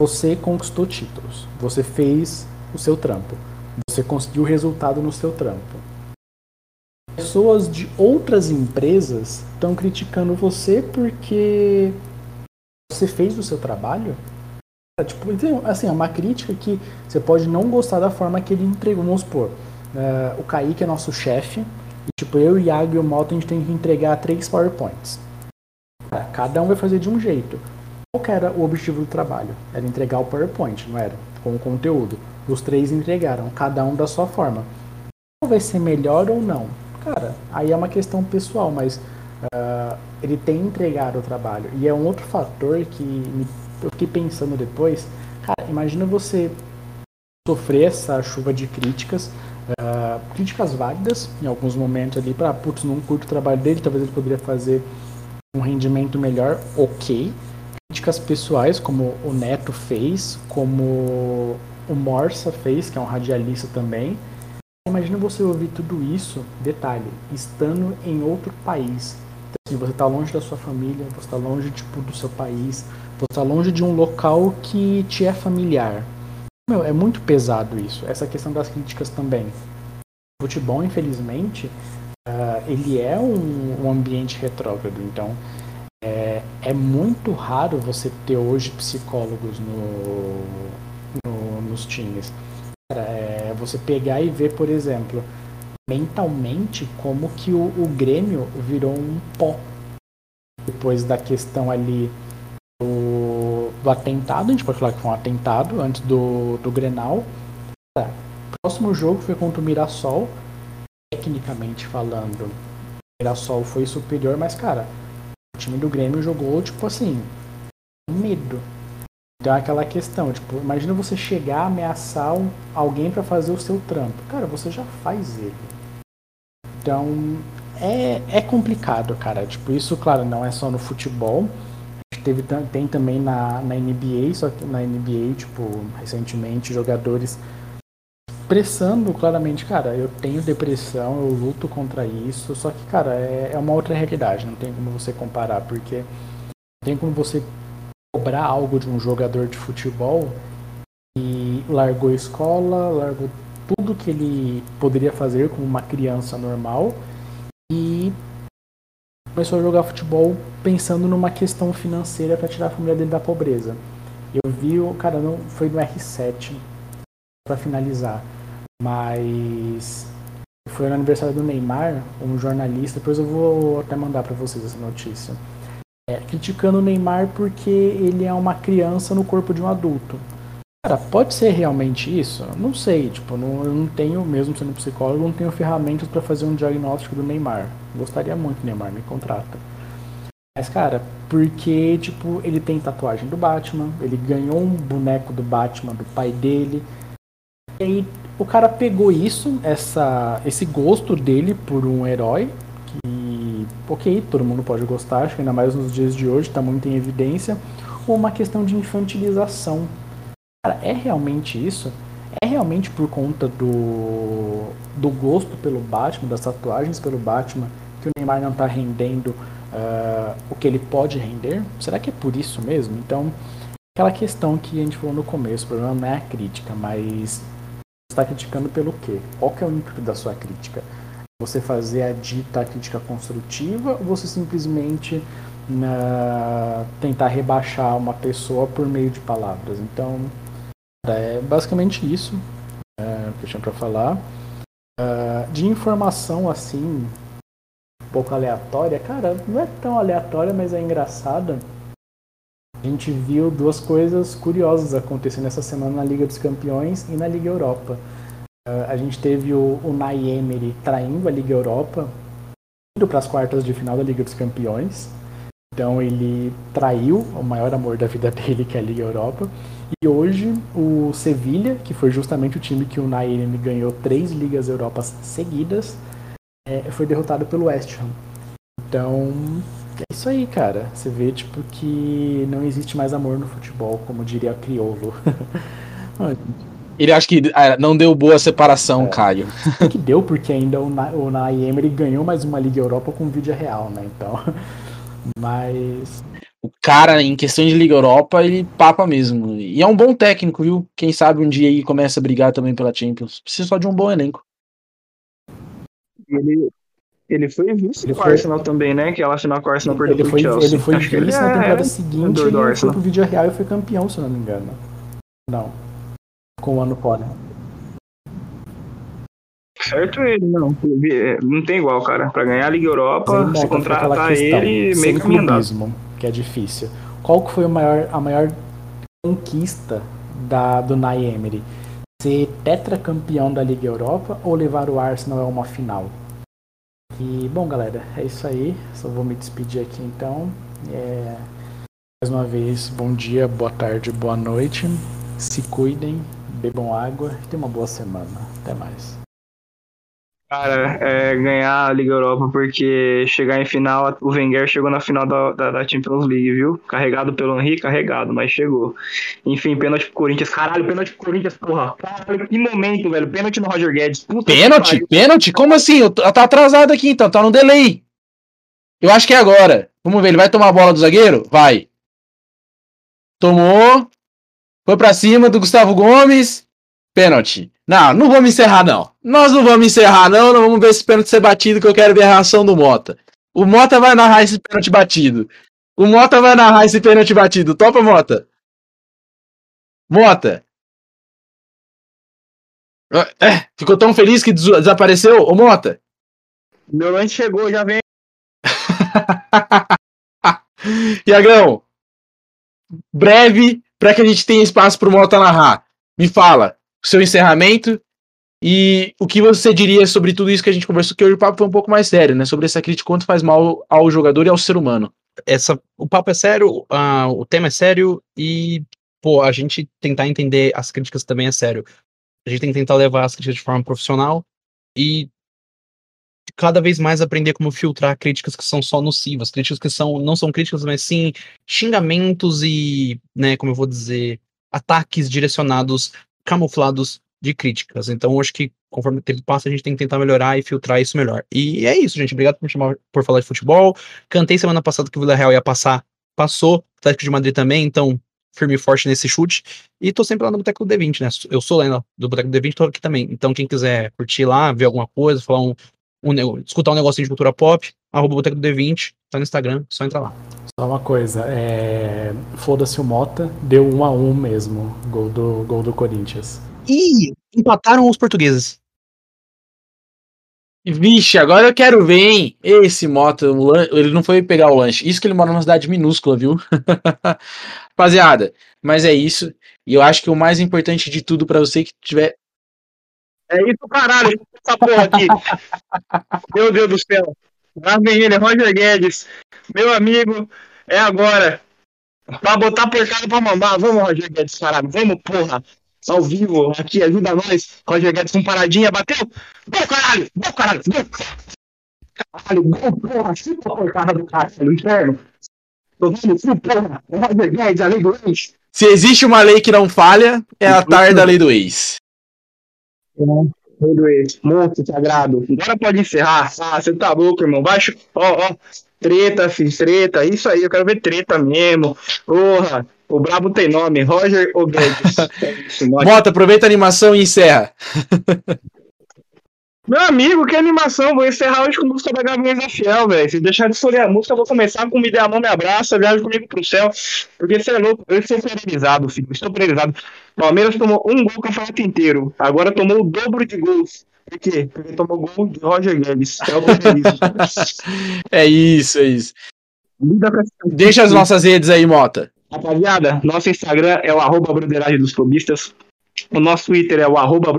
Você conquistou títulos. Você fez o seu trampo. Você conseguiu resultado no seu trampo. Pessoas de outras empresas estão criticando você porque você fez o seu trabalho é, tipo, assim, é uma crítica que você pode não gostar da forma que ele entregou. Vamos supor, uh, o Kaique é nosso chefe, tipo, eu, o Iago e o Malta, a gente tem que entregar três PowerPoints. Cada um vai fazer de um jeito. Qual era o objetivo do trabalho? Era entregar o PowerPoint, não era? Com o conteúdo. Os três entregaram, cada um da sua forma. Qual vai ser melhor ou não? Cara, aí é uma questão pessoal, mas uh, ele tem entregado o trabalho. E é um outro fator que me eu fiquei pensando depois, cara, imagina você sofrer essa chuva de críticas, uh, críticas válidas em alguns momentos ali, para, putz, não curto o trabalho dele, talvez ele poderia fazer um rendimento melhor, ok. Críticas pessoais, como o Neto fez, como o Morsa fez, que é um radialista também. Imagina você ouvir tudo isso, detalhe, estando em outro país. Então, assim, você está longe da sua família, você está longe tipo, do seu país, você está longe de um local que te é familiar. Meu, é muito pesado isso. Essa questão das críticas também. O futebol, infelizmente, uh, ele é um, um, ambiente retrógrado. Então, é, é, muito raro você ter hoje psicólogos no, no nos times. É você pegar e ver, por exemplo, mentalmente como que o, o Grêmio virou um pó depois da questão ali do, do atentado, a gente pode falar que foi um atentado antes do, do Grenal. O próximo jogo foi contra o Mirassol. Tecnicamente falando, o Mirassol foi superior, mas cara, o time do Grêmio jogou tipo assim, medo. É aquela questão, tipo, imagina você chegar a ameaçar alguém para fazer o seu trampo. Cara, você já faz ele. Então é, é complicado, cara. Tipo, isso, claro, não é só no futebol teve, tem também na, na NBA, só que na NBA, tipo, recentemente, jogadores expressando claramente, cara, eu tenho depressão, eu luto contra isso, só que, cara, é, é uma outra realidade, não tem como você comparar, porque não tem como você cobrar algo de um jogador de futebol e largou a escola, largou tudo que ele poderia fazer como uma criança normal e começou a jogar futebol pensando numa questão financeira para tirar a família dele da pobreza. Eu vi o cara não foi no R7 para finalizar, mas foi no aniversário do Neymar, um jornalista, depois eu vou até mandar para vocês essa notícia. É, criticando o Neymar porque ele é uma criança no corpo de um adulto. Cara, pode ser realmente isso? Não sei, tipo, não, eu não tenho, mesmo sendo psicólogo, não tenho ferramentas para fazer um diagnóstico do Neymar. Gostaria muito, Neymar, me contrata. Mas, cara, porque, tipo, ele tem tatuagem do Batman, ele ganhou um boneco do Batman do pai dele. E aí o cara pegou isso, essa, esse gosto dele por um herói, que, ok, todo mundo pode gostar, acho que ainda mais nos dias de hoje, está muito em evidência, ou uma questão de infantilização Cara, é realmente isso? É realmente por conta do, do gosto pelo Batman, das tatuagens pelo Batman, que o Neymar não está rendendo uh, o que ele pode render? Será que é por isso mesmo? Então, aquela questão que a gente falou no começo, o problema não é a crítica, mas está criticando pelo quê? Qual que é o intuito da sua crítica? Você fazer a dita crítica construtiva ou você simplesmente uh, tentar rebaixar uma pessoa por meio de palavras? Então, é basicamente isso é, que eu tinha para falar. Uh, de informação assim, um pouco aleatória, cara, não é tão aleatória, mas é engraçada. A gente viu duas coisas curiosas acontecendo essa semana na Liga dos Campeões e na Liga Europa. Uh, a gente teve o, o Nay Emery traindo a Liga Europa, indo para as quartas de final da Liga dos Campeões. Então ele traiu o maior amor da vida dele, que é a Liga Europa. E hoje o Sevilha, que foi justamente o time que o Nair ganhou três Ligas Europas seguidas, é, foi derrotado pelo West Ham. Então, é isso aí, cara. Você vê, tipo, que não existe mais amor no futebol, como diria Criolo.
Ele acha que ah, não deu boa separação, é. Caio.
que deu, porque ainda o, Na, o Emery ganhou mais uma Liga Europa com vídeo real, né? Então, mas
o cara, em questão de Liga Europa, ele papa mesmo. E é um bom técnico, viu? Quem sabe um dia ele começa a brigar também pela Champions. Precisa só de um bom elenco.
Ele, ele foi vice ele com o Arsenal também, né? Que ela final com o Arsenal perdeu
ele foi, Chelsea. Ele foi vice na é temporada é, seguinte ele foi pro vídeo real e foi campeão, se eu não me engano. Não. Com o ano fora.
Certo ele, não. Não tem igual, cara. Pra ganhar a Liga Europa, se contratar ele, meio caminhado
que é difícil. Qual que foi maior, a maior conquista da, do Nay Emery? Ser tetracampeão da Liga Europa ou levar o Arsenal a uma final? E, bom, galera, é isso aí. Só vou me despedir aqui então. É... Mais uma vez, bom dia, boa tarde, boa noite. Se cuidem, bebam água e tenham uma boa semana. Até mais.
Cara, é ganhar a Liga Europa porque chegar em final, o Wenger chegou na final da, da, da, Champions League, viu? Carregado pelo Henrique, carregado, mas chegou. Enfim, pênalti pro Corinthians. Caralho, pênalti pro Corinthians, porra. Caralho, que momento, velho. Pênalti no Roger Guedes.
Puta pênalti? Pênalti? Como assim? Eu, tá atrasado aqui então, tá no delay. Eu acho que é agora. Vamos ver, ele vai tomar a bola do zagueiro? Vai. Tomou. Foi pra cima do Gustavo Gomes. Pênalti. Não, não vamos encerrar, não. Nós não vamos encerrar, não. Não vamos ver esse pênalti ser batido, que eu quero ver a reação do Mota. O Mota vai narrar esse pênalti batido. O Mota vai narrar esse pênalti batido. Topa, Mota? Mota. É, ficou tão feliz que desapareceu? Ô, Mota.
Meu lanche chegou, já vem.
Iagão, breve, para que a gente tenha espaço pro Mota narrar. Me fala, o seu encerramento e o que você diria sobre tudo isso que a gente conversou, que hoje o papo foi um pouco mais sério, né? Sobre essa crítica, quanto faz mal ao jogador e ao ser humano.
Essa, o papo é sério, uh, o tema é sério e, pô, a gente tentar entender as críticas também é sério. A gente tem que tentar levar as críticas de forma profissional e cada vez mais aprender como filtrar críticas que são só nocivas, críticas que são não são críticas, mas sim xingamentos e, né, como eu vou dizer, ataques direcionados camuflados de críticas. Então, acho que conforme o tempo passa, a gente tem que tentar melhorar e filtrar isso melhor. E é isso, gente. Obrigado por chamar por falar de futebol. Cantei semana passada que o Vila Real ia passar, passou. Atlético de Madrid também, então firme e forte nesse chute. E tô sempre lá no Boteco do D20, né? Eu sou lá do Boteco do D20, tô aqui também. Então, quem quiser curtir lá, ver alguma coisa, falar um, um escutar um negocinho de cultura pop, arroba Boteco do D20, tá no Instagram, só entra lá.
Só uma coisa, é... foda-se o Mota, deu um a um mesmo, gol do, gol do Corinthians.
Ih, empataram os portugueses.
Vixe, agora eu quero ver, hein? Esse Mota, ele não foi pegar o lanche. Isso que ele mora numa cidade minúscula, viu? Rapaziada, mas é isso. E eu acho que o mais importante de tudo para você que tiver.
É isso, caralho, essa porra aqui. Meu Deus do céu. Vem ele, Roger Guedes. Meu amigo, é agora. Pra botar porcada pra mamar. Vamos, Roger Guedes, caralho. Vamos, porra ao vivo aqui, ajuda nós. Roger Guedes com paradinha, bateu. Gol, caralho! Gol, caralho! Gol! Caralho, gol, porra! Chupa a porcada do caralho, inferno. Tô vendo sim, porra. Roger Guedes, a lei do ex.
Se existe uma lei que não falha, é a tarde da lei do ex.
É, ex. Monstro sagrado. Agora pode encerrar. Ah, você tá louco, irmão. Baixo. Ó, ó. Treta, fiz treta. Isso aí, eu quero ver treta mesmo. Porra. O brabo tem nome, Roger ou Guedes.
Bota, aproveita a animação e encerra.
Meu amigo, que animação! Vou encerrar hoje com música da da Fiel, velho. Se deixar de escolher a música, eu vou começar com Me Dê a Mão, Me Abraça, Viaja Comigo pro Céu. Porque você é louco, eu estou priorizado, filho. Estou priorizado. Palmeiras tomou um gol o campeonato inteiro. Agora tomou o dobro de gols. Por quê? Porque tomou gol de Roger Guedes. É o
É isso, é isso. Deixa as nossas redes aí, Mota.
Rapaziada, nosso Instagram é o arroba dos clubistas. O nosso Twitter é o arroba.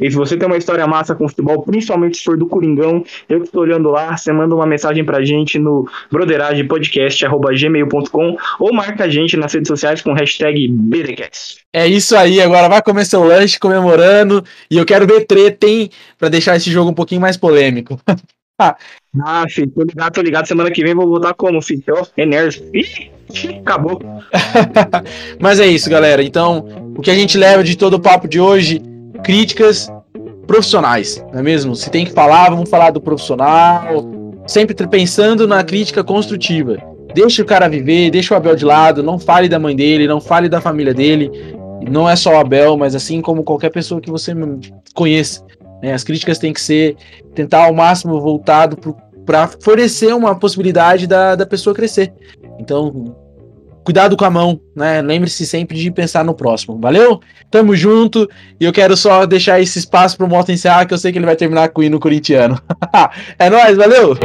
E se você tem uma história massa com futebol, principalmente se for do Coringão, eu que estou olhando lá, você manda uma mensagem pra gente no broderagepodcast.gmail.com ou marca a gente nas redes sociais com hashtag BDCast.
É isso aí, agora vai comer seu lanche comemorando. E eu quero ver treta, hein? Pra deixar esse jogo um pouquinho mais polêmico.
ah, filho, tô ligado, tô ligado. Semana que vem vou voltar como, filho? Enérgico. Ih! Acabou.
Mas é isso, galera. Então, o que a gente leva de todo o papo de hoje, críticas profissionais, não é mesmo? Se tem que falar, vamos falar do profissional, sempre pensando na crítica construtiva. Deixa o cara viver, deixa o Abel de lado, não fale da mãe dele, não fale da família dele. Não é só o Abel, mas assim como qualquer pessoa que você conheça. Né? As críticas têm que ser tentar ao máximo voltado para fornecer uma possibilidade da, da pessoa crescer. Então, cuidado com a mão, né? Lembre-se sempre de pensar no próximo. Valeu? Tamo junto. E eu quero só deixar esse espaço pro Mota encerrar, que eu sei que ele vai terminar com o hino corintiano. é nóis, valeu!